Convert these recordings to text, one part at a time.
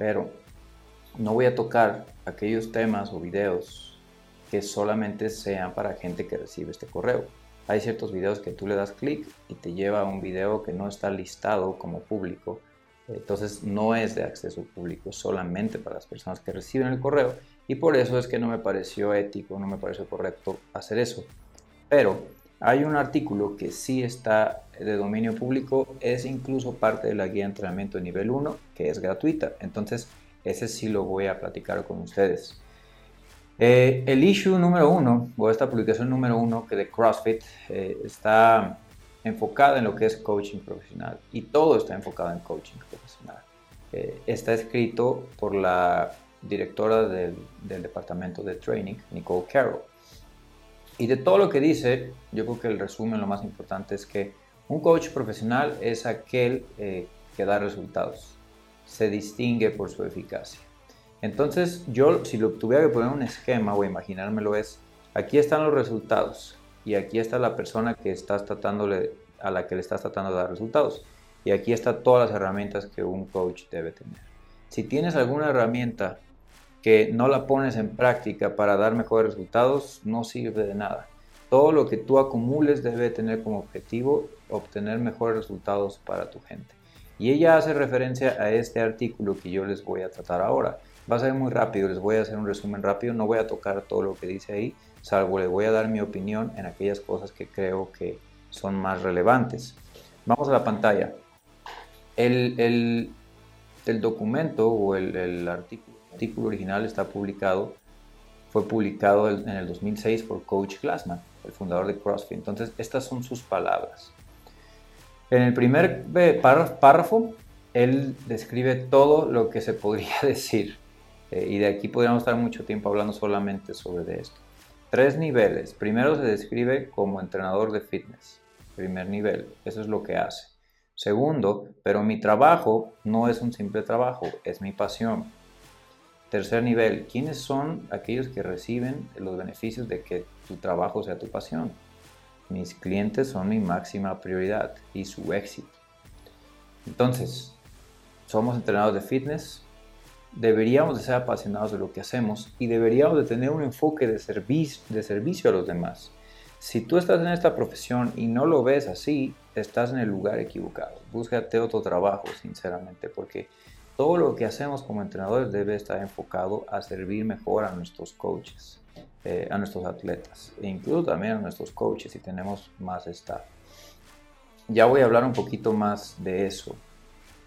pero no voy a tocar aquellos temas o videos que solamente sean para gente que recibe este correo. Hay ciertos videos que tú le das clic y te lleva a un video que no está listado como público. Entonces no es de acceso público, solamente para las personas que reciben el correo. Y por eso es que no me pareció ético, no me pareció correcto hacer eso. Pero hay un artículo que sí está de dominio público, es incluso parte de la guía de entrenamiento nivel 1, que es gratuita. Entonces ese sí lo voy a platicar con ustedes. Eh, el issue número uno, o esta publicación número uno que de CrossFit eh, está enfocada en lo que es coaching profesional y todo está enfocado en coaching profesional. Eh, está escrito por la directora del, departamento de training, Nicole Carroll. Y de todo lo que dice, yo creo que el resumen, lo más importante es que un coach profesional es aquel que da resultados, se distingue por su eficacia. Entonces, yo si lo tuviera que poner un esquema o imaginármelo es, aquí están los resultados y aquí está la persona que estás tratándole, a la que le estás tratando de dar resultados. Y aquí están todas las herramientas que un coach debe tener. Si tienes alguna herramienta que no la pones en práctica para dar mejores resultados, no sirve de nada. Todo lo que tú acumules debe tener como objetivo obtener mejores resultados para tu gente. Y ella hace referencia a este artículo que yo les voy a tratar ahora. Va a ser muy rápido, les voy a hacer un resumen rápido, no voy a tocar todo lo que dice ahí, salvo le voy a dar mi opinión en aquellas cosas que creo que son más relevantes. Vamos a la pantalla. El, documento o el, artículo, artículo, original está publicado, fue publicado en el 2006 por Coach Glassman, el fundador de CrossFit. Entonces, estas son sus palabras. En el primer párrafo, él describe todo lo que se podría decir eh, y de aquí podríamos estar mucho tiempo hablando solamente sobre esto. Tres niveles. Primero se describe como entrenador de fitness. Primer nivel. Eso es lo que hace. Segundo, pero mi trabajo no es un simple trabajo, es mi pasión. Tercer nivel, ¿quiénes son aquellos que reciben los beneficios de que tu trabajo sea tu pasión? Mis clientes son mi máxima prioridad y su éxito. Entonces, somos entrenadores de fitness, deberíamos de ser apasionados de lo que hacemos y deberíamos de tener un enfoque de, servicio, de servicio a los demás. Si tú estás en esta profesión y no lo ves así, estás en el lugar equivocado. Búscate otro trabajo, sinceramente, porque todo lo que hacemos como entrenadores debe estar enfocado a servir mejor a nuestros coaches, eh, a nuestros atletas e incluso también a nuestros coaches si tenemos más staff. Ya voy a hablar un poquito más de eso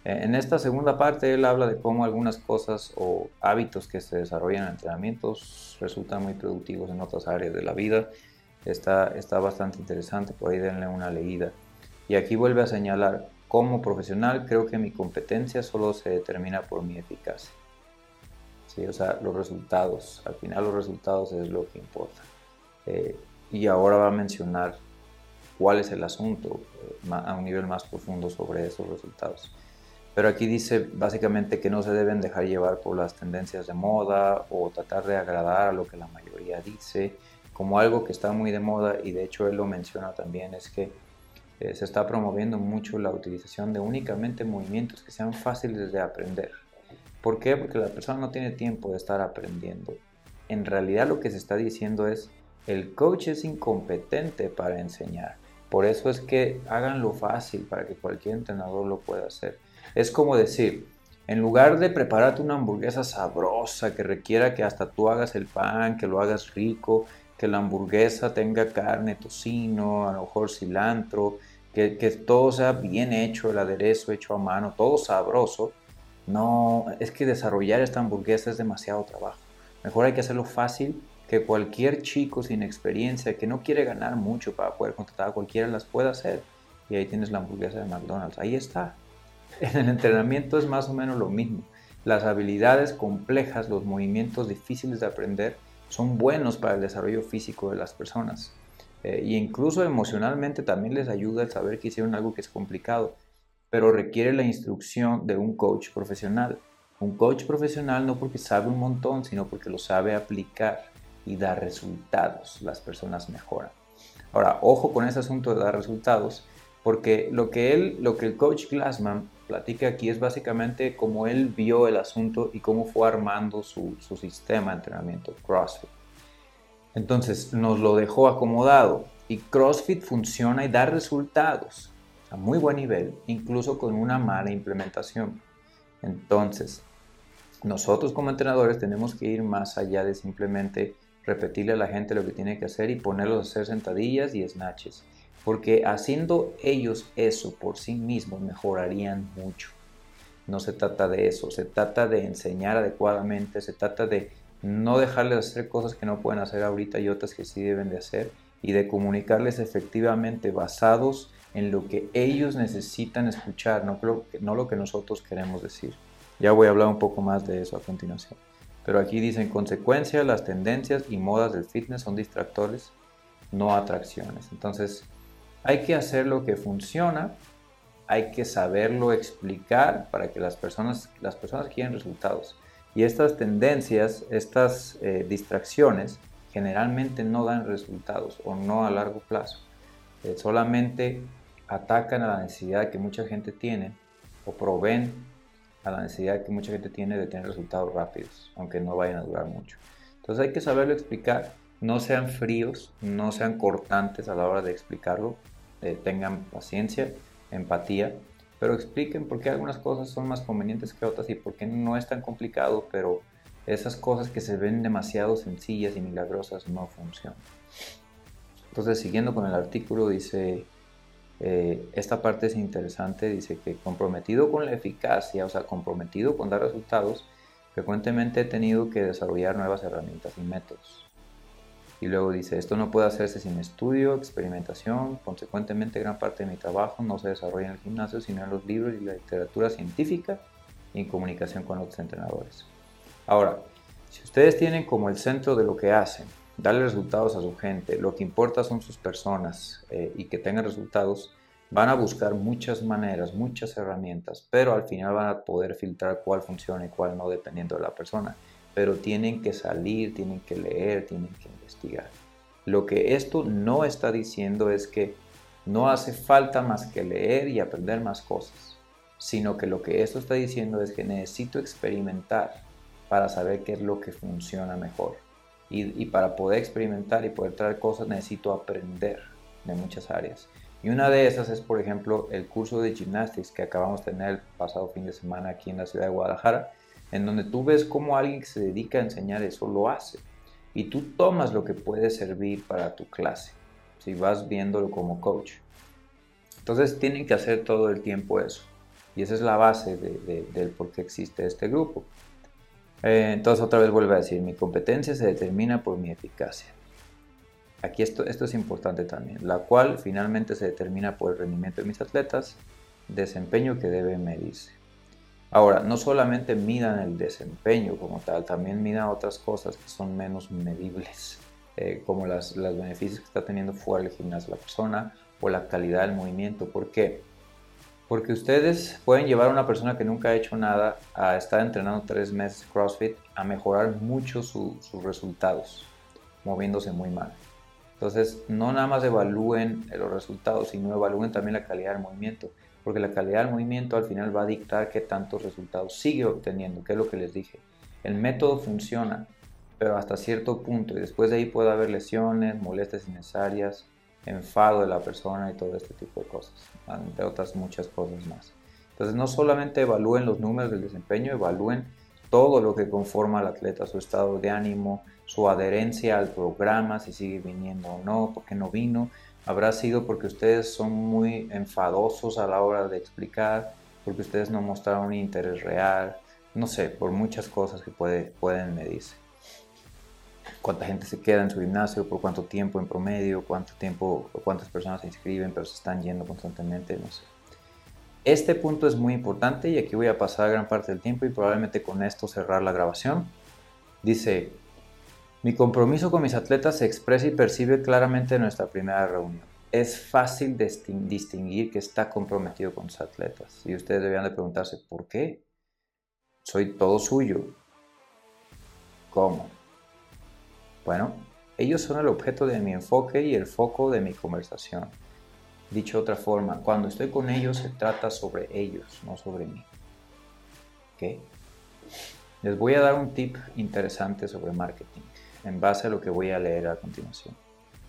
eh, en esta segunda parte él habla de cómo algunas cosas o hábitos que se desarrollan en entrenamientos resultan muy productivos en otras áreas de la vida. Está, está bastante interesante, por ahí denle una leída. Y aquí vuelve a señalar, como profesional creo que mi competencia solo se determina por mi eficacia. Sí, o sea, los resultados, al final los resultados es lo que importa. Eh, y ahora va a mencionar cuál es el asunto eh, a un nivel más profundo sobre esos resultados. Pero aquí dice básicamente que no se deben dejar llevar por las tendencias de moda o tratar de agradar a lo que la mayoría dice, como algo que está muy de moda y de hecho él lo menciona también, es que eh, se está promoviendo mucho la utilización de únicamente movimientos que sean fáciles de aprender. ¿Por qué? Porque la persona no tiene tiempo de estar aprendiendo. En realidad lo que se está diciendo es, el coach es incompetente para enseñar. Por eso es que háganlo fácil para que cualquier entrenador lo pueda hacer. Es como decir, en lugar de prepararte una hamburguesa sabrosa que requiera que hasta tú hagas el pan, que lo hagas rico, que la hamburguesa tenga carne, tocino, a lo mejor cilantro, que, todo sea bien hecho, el aderezo hecho a mano, todo sabroso. No, es que desarrollar esta hamburguesa es demasiado trabajo. Mejor hay que hacerlo fácil, que cualquier chico sin experiencia que no quiere ganar mucho para poder contratar a cualquiera las pueda hacer. Y ahí tienes la hamburguesa de McDonald's. Ahí está. En el entrenamiento es más o menos lo mismo. Las habilidades complejas, los movimientos difíciles de aprender son buenos para el desarrollo físico de las personas. E incluso emocionalmente también les ayuda el saber que hicieron algo que es complicado, pero requiere la instrucción de un coach profesional. Un coach profesional no porque sabe un montón, sino porque lo sabe aplicar y dar resultados. Las personas mejoran. Ahora, ojo con ese asunto de dar resultados, porque lo que él, lo que el coach Glassman platica aquí es básicamente cómo él vio el asunto y cómo fue armando su, su sistema de entrenamiento CrossFit. Entonces nos lo dejó acomodado y CrossFit funciona y da resultados a muy buen nivel, incluso con una mala implementación. Entonces, nosotros como entrenadores tenemos que ir más allá de simplemente repetirle a la gente lo que tiene que hacer y ponerlos a hacer sentadillas y snatches. Porque haciendo ellos eso por sí mismos mejorarían mucho. No se trata de eso, se trata de enseñar adecuadamente, se trata de no dejarles hacer cosas que no pueden hacer ahorita y otras que sí deben de hacer y de comunicarles efectivamente basados en lo que ellos necesitan escuchar, no, no lo que nosotros queremos decir. Ya voy a hablar un poco más de eso a continuación. Pero aquí dice, en consecuencia, las tendencias y modas del fitness son distractores, no atracciones. Entonces, hay que hacer lo que funciona, hay que saberlo explicar para que las personas, las personas quieren resultados. Y estas tendencias, estas eh, distracciones, generalmente no dan resultados o no a largo plazo. Eh, solamente atacan a la necesidad que mucha gente tiene o proveen a la necesidad que mucha gente tiene de tener resultados rápidos, aunque no vayan a durar mucho. Entonces hay que saberlo explicar. No sean fríos, no sean cortantes a la hora de explicarlo. Eh, tengan paciencia, empatía pero expliquen por qué algunas cosas son más convenientes que otras y por qué no es tan complicado, pero esas cosas que se ven demasiado sencillas y milagrosas no funcionan. Entonces, siguiendo con el artículo, dice, eh, esta parte es interesante, dice que comprometido con la eficacia, o sea, comprometido con dar resultados, frecuentemente he tenido que desarrollar nuevas herramientas y métodos. Y luego dice, esto no puede hacerse sin estudio, experimentación, consecuentemente gran parte de mi trabajo no se desarrolla en el gimnasio, sino en los libros y la literatura científica y en comunicación con otros entrenadores. Ahora, si ustedes tienen como el centro de lo que hacen, darle resultados a su gente, lo que importa son sus personas eh, y que tengan resultados, van a buscar muchas maneras, muchas herramientas, pero al final van a poder filtrar cuál funciona y cuál no dependiendo de la persona pero tienen que salir, tienen que leer, tienen que investigar. Lo que esto no está diciendo es que no hace falta más que leer y aprender más cosas, sino que lo que esto está diciendo es que necesito experimentar para saber qué es lo que funciona mejor. Y, para poder experimentar y poder traer cosas necesito aprender de muchas áreas. Y una de esas es, por ejemplo, el curso de gymnastics que acabamos de tener el pasado fin de semana aquí en la ciudad de Guadalajara, en donde tú ves cómo alguien que se dedica a enseñar eso lo hace. Y tú tomas lo que puede servir para tu clase, si vas viéndolo como coach. Entonces tienen que hacer todo el tiempo eso. Y esa es la base del por qué existe este grupo. Eh, entonces otra vez vuelvo a decir, mi competencia se determina por mi eficacia. Aquí esto, esto es importante también, la cual finalmente se determina por el rendimiento de mis atletas, desempeño que debe medirse. Ahora, no solamente midan el desempeño como tal, también midan otras cosas que son menos medibles, eh, como los beneficios que está teniendo fuera del gimnasio la persona o la calidad del movimiento. ¿Por qué? Porque ustedes pueden llevar a una persona que nunca ha hecho nada a estar entrenando tres meses CrossFit a mejorar mucho sus resultados, moviéndose muy mal. Entonces, no nada más evalúen los resultados, sino evalúen también la calidad del movimiento porque la calidad del movimiento al final va a dictar qué tantos resultados sigue obteniendo, que es lo que les dije. El método funciona, pero hasta cierto punto, y después de ahí puede haber lesiones, molestias innecesarias, enfado de la persona y todo este tipo de cosas, entre otras muchas cosas más. Entonces no solamente evalúen los números del desempeño, evalúen todo lo que conforma al atleta, su estado de ánimo, su adherencia al programa, si sigue viniendo o no, por qué no vino, habrá sido porque ustedes son muy enfadosos a la hora de explicar, porque ustedes no mostraron un interés real, no sé, por muchas cosas que puede, pueden medirse. Cuánta gente se queda en su gimnasio, por cuánto tiempo en promedio, cuánto tiempo, cuántas personas se inscriben, pero se están yendo constantemente, no sé. Este punto es muy importante y aquí voy a pasar gran parte del tiempo y probablemente con esto cerrar la grabación. Dice, mi compromiso con mis atletas se expresa y percibe claramente en nuestra primera reunión. Es fácil distinguir que está comprometido con sus atletas y ustedes deberían de preguntarse, ¿por qué? Soy todo suyo. ¿Cómo? Bueno, ellos son el objeto de mi enfoque y el foco de mi conversación. Dicho de otra forma, cuando estoy con ellos se trata sobre ellos, no sobre mí. ¿Ok? Les voy a dar un tip interesante sobre marketing en base a lo que voy a leer a continuación.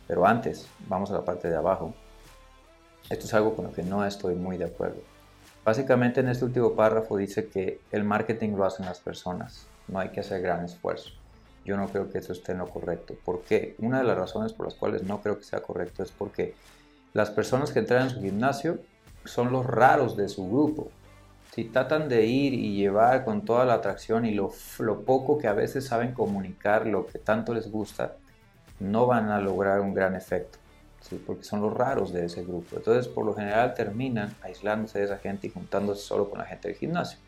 Pero antes, vamos a la parte de abajo. Esto es algo con lo que no estoy muy de acuerdo. Básicamente en este último párrafo dice que el marketing lo hacen las personas, no hay que hacer gran esfuerzo. Yo no creo que eso esté en lo correcto. ¿Por qué? Una de las razones por las cuales no creo que sea correcto es porque las personas que entran en su gimnasio son los raros de su grupo. Si tratan de ir y llevar con toda la atracción y lo, lo poco que a veces saben comunicar, lo que tanto les gusta, no van a lograr un gran efecto. porque son los raros de ese grupo. Entonces, por lo general terminan aislándose de esa gente y juntándose solo con la gente del gimnasio,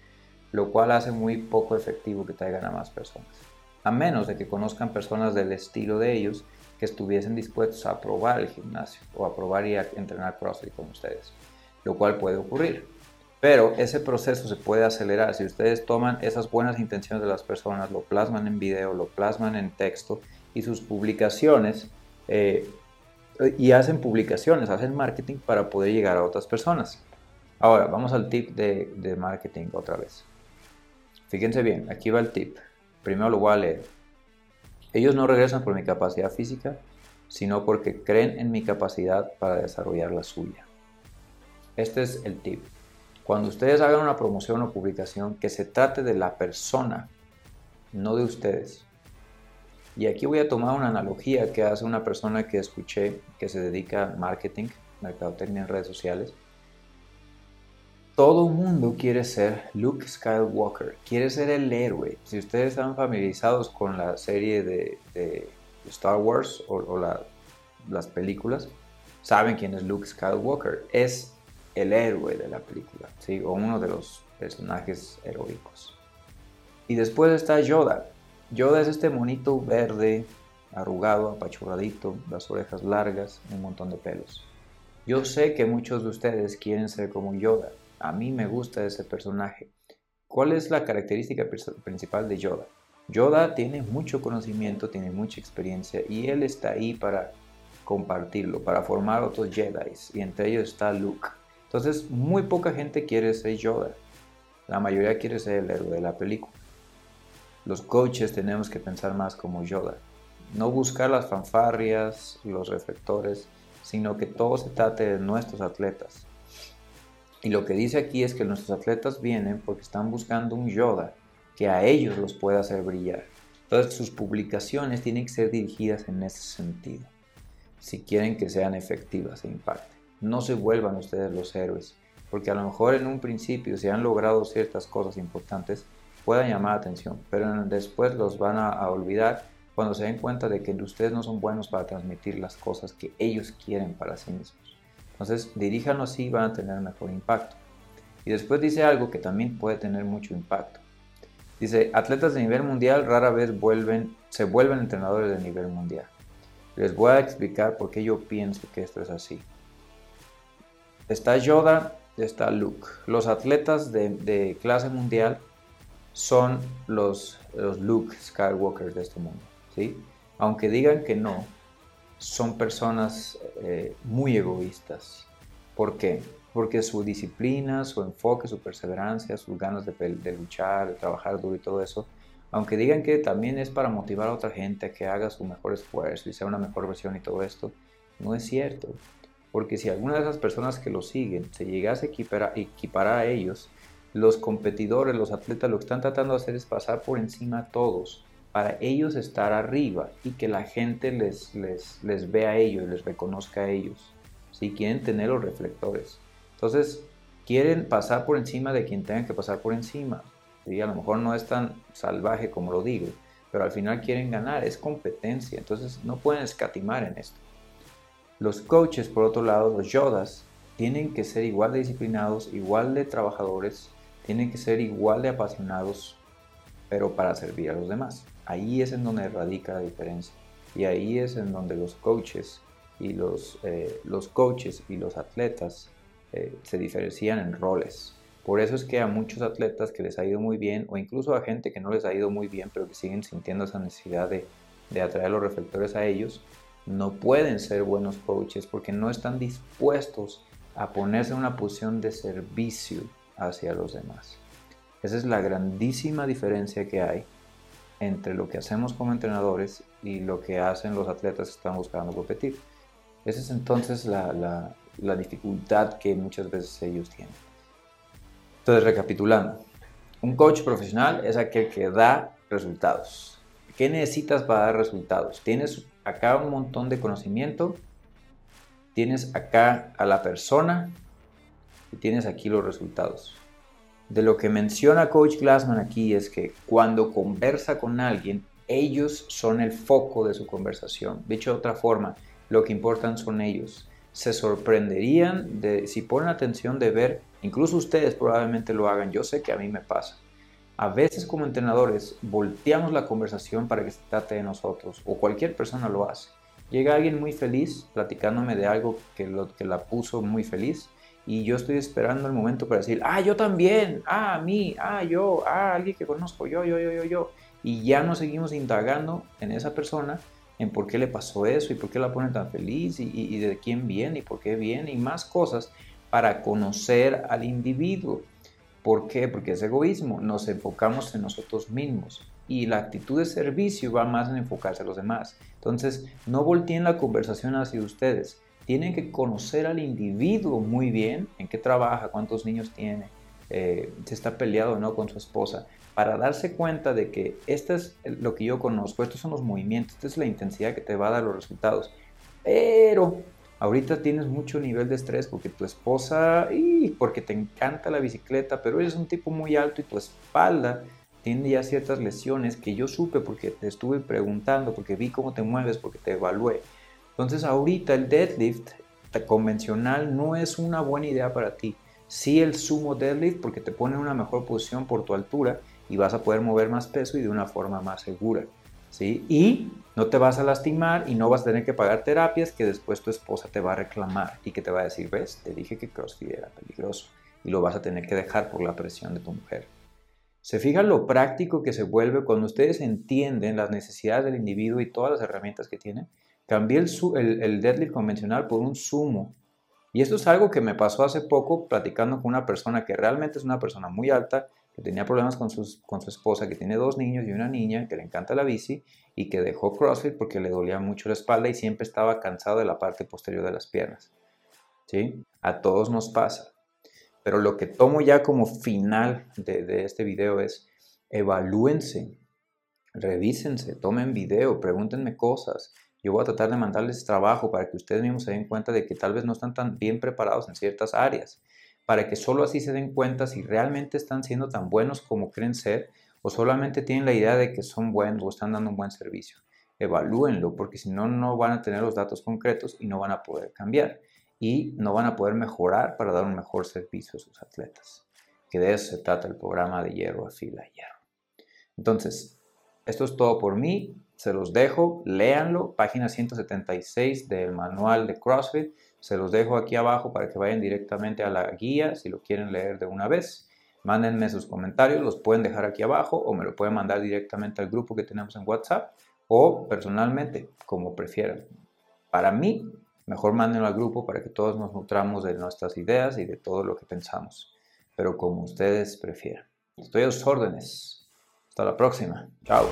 lo cual hace muy poco efectivo que traigan a más personas. A menos de que conozcan personas del estilo de ellos que estuviesen dispuestos a probar el gimnasio o a probar y a entrenar CrossFit con ustedes, lo cual puede ocurrir. Pero ese proceso se puede acelerar si ustedes toman esas buenas intenciones de las personas, lo plasman en video, lo plasman en texto y sus publicaciones eh, y hacen publicaciones, hacen marketing para poder llegar a otras personas. Ahora, vamos al tip de, de marketing otra vez. Fíjense bien, aquí va el tip. Primero lo voy a leer. Ellos no regresan por mi capacidad física, sino porque creen en mi capacidad para desarrollar la suya. Este es el tip. Cuando ustedes hagan una promoción o publicación, que se trate de la persona, no de ustedes. Y aquí voy a tomar una analogía que hace una persona que escuché que se dedica a marketing, mercadotecnia en redes sociales. Todo mundo quiere ser Luke Skywalker, quiere ser el héroe. Si ustedes están familiarizados con la serie de, Star Wars o, las películas, saben quién es Luke Skywalker. Es el héroe de la película, ¿sí? o uno de los personajes heroicos. Y después está Yoda. Yoda es este monito verde, arrugado, apachurradito, las orejas largas, un montón de pelos. Yo sé que muchos de ustedes quieren ser como Yoda. A mí me gusta ese personaje. ¿Cuál es la característica principal de Yoda? Yoda tiene mucho conocimiento, tiene mucha experiencia y él está ahí para compartirlo, para formar otros Jedi y entre ellos está Luke. Entonces, muy poca gente quiere ser Yoda. La mayoría quiere ser el héroe de la película. Los coaches tenemos que pensar más como Yoda. No buscar las fanfarrias, los reflectores, sino que todo se trate de nuestros atletas. Y lo que dice aquí es que nuestros atletas vienen porque están buscando un Yoda que a ellos los pueda hacer brillar. Entonces sus publicaciones tienen que ser dirigidas en ese sentido, si quieren que sean efectivas e impacten. No se vuelvan ustedes los héroes, porque a lo mejor en un principio se han logrado ciertas cosas importantes, puedan llamar la atención, pero después los van a, olvidar cuando se den cuenta de que ustedes no son buenos para transmitir las cosas que ellos quieren para sí mismos. Entonces, diríjanlo así, van a tener mejor impacto. Y después dice algo que también puede tener mucho impacto. Dice, atletas de nivel mundial rara vez vuelven, se vuelven entrenadores de nivel mundial. Les voy a explicar por qué yo pienso que esto es así. Está Yoda, está Luke. Los atletas de, clase mundial son los, los Luke Skywalker de este mundo. ¿sí? Aunque digan que no, son personas eh, muy egoístas. ¿Por qué? Porque su disciplina, su enfoque, su perseverancia, sus ganas de, de, luchar, de trabajar duro y todo eso, aunque digan que también es para motivar a otra gente a que haga su mejor esfuerzo y sea una mejor versión y todo esto, no es cierto. Porque si alguna de esas personas que lo siguen se llegase a equiparar a ellos, los competidores, los atletas, lo que están tratando de hacer es pasar por encima a todos para ellos estar arriba y que la gente les, vea a ellos, les reconozca a ellos. Si quieren tener los reflectores. Entonces, quieren pasar por encima de quien tengan que pasar por encima. Y a lo mejor no es tan salvaje como lo digo, pero al final quieren ganar, es competencia. Entonces, no pueden escatimar en esto. Los coaches, por otro lado, los yodas, tienen que ser igual de disciplinados, igual de trabajadores, tienen que ser igual de apasionados, pero para servir a los demás. Ahí es en donde radica la diferencia. Y ahí es en donde los coaches y los, eh, los coaches y los atletas eh, se diferencian en roles. Por eso es que a muchos atletas que les ha ido muy bien, o incluso a gente que no les ha ido muy bien, pero que siguen sintiendo esa necesidad de, de atraer los reflectores a ellos, no pueden ser buenos coaches porque no están dispuestos a ponerse en una posición de servicio hacia los demás. Esa es la grandísima diferencia que hay entre lo que hacemos como entrenadores y lo que hacen los atletas que están buscando competir. Esa es entonces la, la dificultad que muchas veces ellos tienen. Entonces, recapitulando, un coach profesional es aquel que da resultados. ¿Qué necesitas para dar resultados? Tienes acá un montón de conocimiento, tienes acá a la persona y tienes aquí los resultados. De lo que menciona Coach Glassman aquí es que cuando conversa con alguien, ellos son el foco de su conversación. Dicho de otra forma, lo que importan son ellos. Se sorprenderían de si ponen atención de ver, incluso ustedes probablemente lo hagan, yo sé que a mí me pasa. A veces como entrenadores volteamos la conversación para que se trate de nosotros o cualquier persona lo hace. Llega alguien muy feliz platicándome de algo que, lo, que la puso muy feliz y yo estoy esperando el momento para decir, ah, yo también, ah, a mí, ah, yo, ah, alguien que conozco, yo, yo, yo, yo, yo. Y ya nos seguimos indagando en esa persona, en por qué le pasó eso y por qué la pone tan feliz y de quién viene y por qué viene y más cosas para conocer al individuo. ¿Por qué? Porque es egoísmo, nos enfocamos en nosotros mismos y la actitud de servicio va más en enfocarse a los demás. Entonces, no volteen la conversación hacia ustedes, tienen que conocer al individuo muy bien, en qué trabaja, cuántos niños tiene, eh, si está peleado o no con su esposa, para darse cuenta de que esto es lo que yo conozco, estos son los movimientos, esta es la intensidad que te va a dar los resultados. Pero ahorita tienes mucho nivel de estrés porque tu esposa, y porque te encanta la bicicleta, pero eres un tipo muy alto y tu espalda tiene ya ciertas lesiones que yo supe porque te estuve preguntando, porque vi cómo te mueves, porque te evalué. Entonces ahorita el deadlift convencional no es una buena idea para ti. Sí el sumo deadlift porque te pone en una mejor posición por tu altura y vas a poder mover más peso y de una forma más segura. ¿Sí? Y no te vas a lastimar y no vas a tener que pagar terapias que después tu esposa te va a reclamar y que te va a decir, ves, te dije que CrossFit era peligroso y lo vas a tener que dejar por la presión de tu mujer. Se fija lo práctico que se vuelve cuando ustedes entienden las necesidades del individuo y todas las herramientas que tiene Cambié el, el, deadlift convencional por un sumo. Y esto es algo que me pasó hace poco platicando con una persona que realmente es una persona muy alta, que tenía problemas con, con su esposa, que tiene dos niños y una niña, que le encanta la bici y que dejó CrossFit porque le dolía mucho la espalda y siempre estaba cansado de la parte posterior de las piernas. ¿Sí? A todos nos pasa. Pero lo que tomo ya como final de, de este video es evalúense, revísense, tomen video, pregúntenme cosas, yo voy a tratar de mandarles trabajo para que ustedes mismos se den cuenta de que tal vez no están tan bien preparados en ciertas áreas, para que solo así se den cuenta si realmente están siendo tan buenos como creen ser o solamente tienen la idea de que son buenos o están dando un buen servicio. Evalúenlo porque si no, no van a tener los datos concretos y no van a poder cambiar y no van a poder mejorar para dar un mejor servicio a sus atletas. Que de eso se trata el programa de hierro a fila hierro. Entonces, esto es todo por mí se los dejo, léanlo, página 176 del manual de CrossFit, se los dejo aquí abajo para que vayan directamente a la guía si lo quieren leer de una vez. Mándenme sus comentarios, los pueden dejar aquí abajo o me lo pueden mandar directamente al grupo que tenemos en WhatsApp o personalmente, como prefieran. Para mí, mejor mándenlo al grupo para que todos nos nutramos de nuestras ideas y de todo lo que pensamos, pero como ustedes prefieran. Estoy a sus órdenes. Hasta la próxima. Chao.